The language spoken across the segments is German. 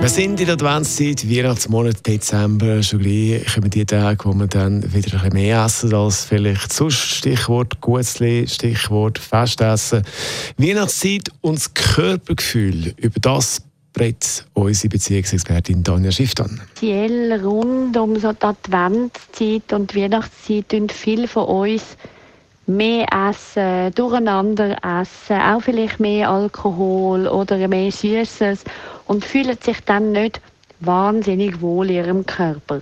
Wir sind in der Adventszeit, Weihnachtsmonat, Dezember, schon gleich kommen die Tage, wo wir dann wieder ein mehr essen als vielleicht sonst. Stichwort Gutzli, Stichwort Festessen. Weihnachtszeit und das Körpergefühl, über das redet unsere Beziehungsexpertin Tanja Schifftan. Speziell rund um so die Adventszeit und die Weihnachtszeit tun viele von uns mehr essen, durcheinander essen, auch vielleicht mehr Alkohol oder mehr Süßes und fühlen sich dann nicht wahnsinnig wohl in ihrem Körper.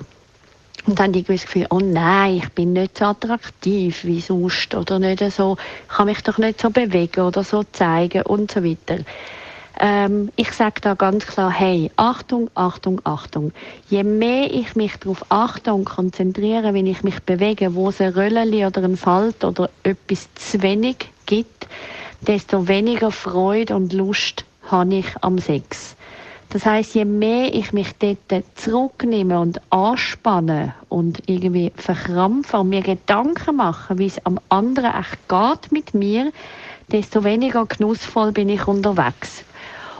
Und dann haben die das Gefühl, oh nein, ich bin nicht so attraktiv wie sonst oder nicht so, ich kann mich doch nicht so bewegen oder so zeigen und so weiter. Ähm, ich sage da ganz klar, hey, Achtung, Achtung, Achtung. Je mehr ich mich darauf achte und konzentriere, wenn ich mich bewege, wo es ein Röllchen oder ein Falt oder etwas zu wenig gibt, desto weniger Freude und Lust habe ich am Sex. Das heißt, je mehr ich mich dort zurücknehme und anspanne und irgendwie verkrampfe und mir Gedanken mache, wie es am anderen echt geht mit mir, desto weniger genussvoll bin ich unterwegs.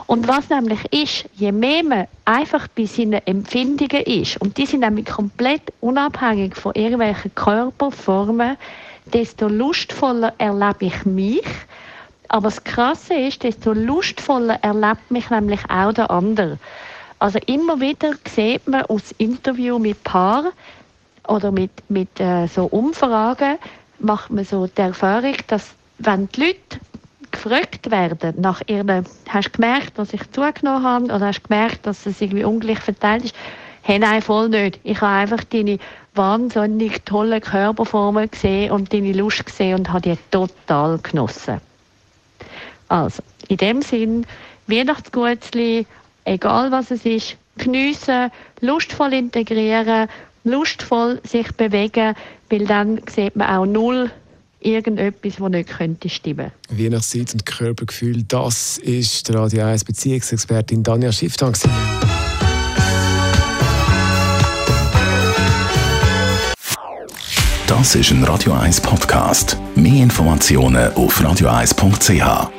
Und was nämlich ist, je mehr man einfach bei seinen Empfindungen ist, und die sind nämlich komplett unabhängig von irgendwelchen Körperformen, desto lustvoller erlebe ich mich aber das Krasse ist, desto lustvoller erlebt mich nämlich auch der andere. Also immer wieder sieht man aus Interview mit Paaren oder mit, mit äh, so Umfragen, macht man so die Erfahrung, dass wenn die Leute gefragt werden nach ihren, hast du gemerkt, dass ich zugenommen habe oder hast du gemerkt, dass es irgendwie ungleich verteilt ist, hey, nein, voll nicht. Ich habe einfach deine wahnsinnig tollen Körperformen gesehen und deine Lust gesehen und habe die total genossen. Also, in dem Sinn, Weihnachtsgutzli, egal was es ist, geniessen, lustvoll integrieren, lustvoll sich bewegen, weil dann sieht man auch null irgendetwas, das nicht könnte stimmen. Weihnachtszeit und Körpergefühl, das ist der Radio 1 Beziehungsexpertin Danja Schifftan. Das ist ein Radio 1 Podcast. Mehr Informationen auf radio1.ch.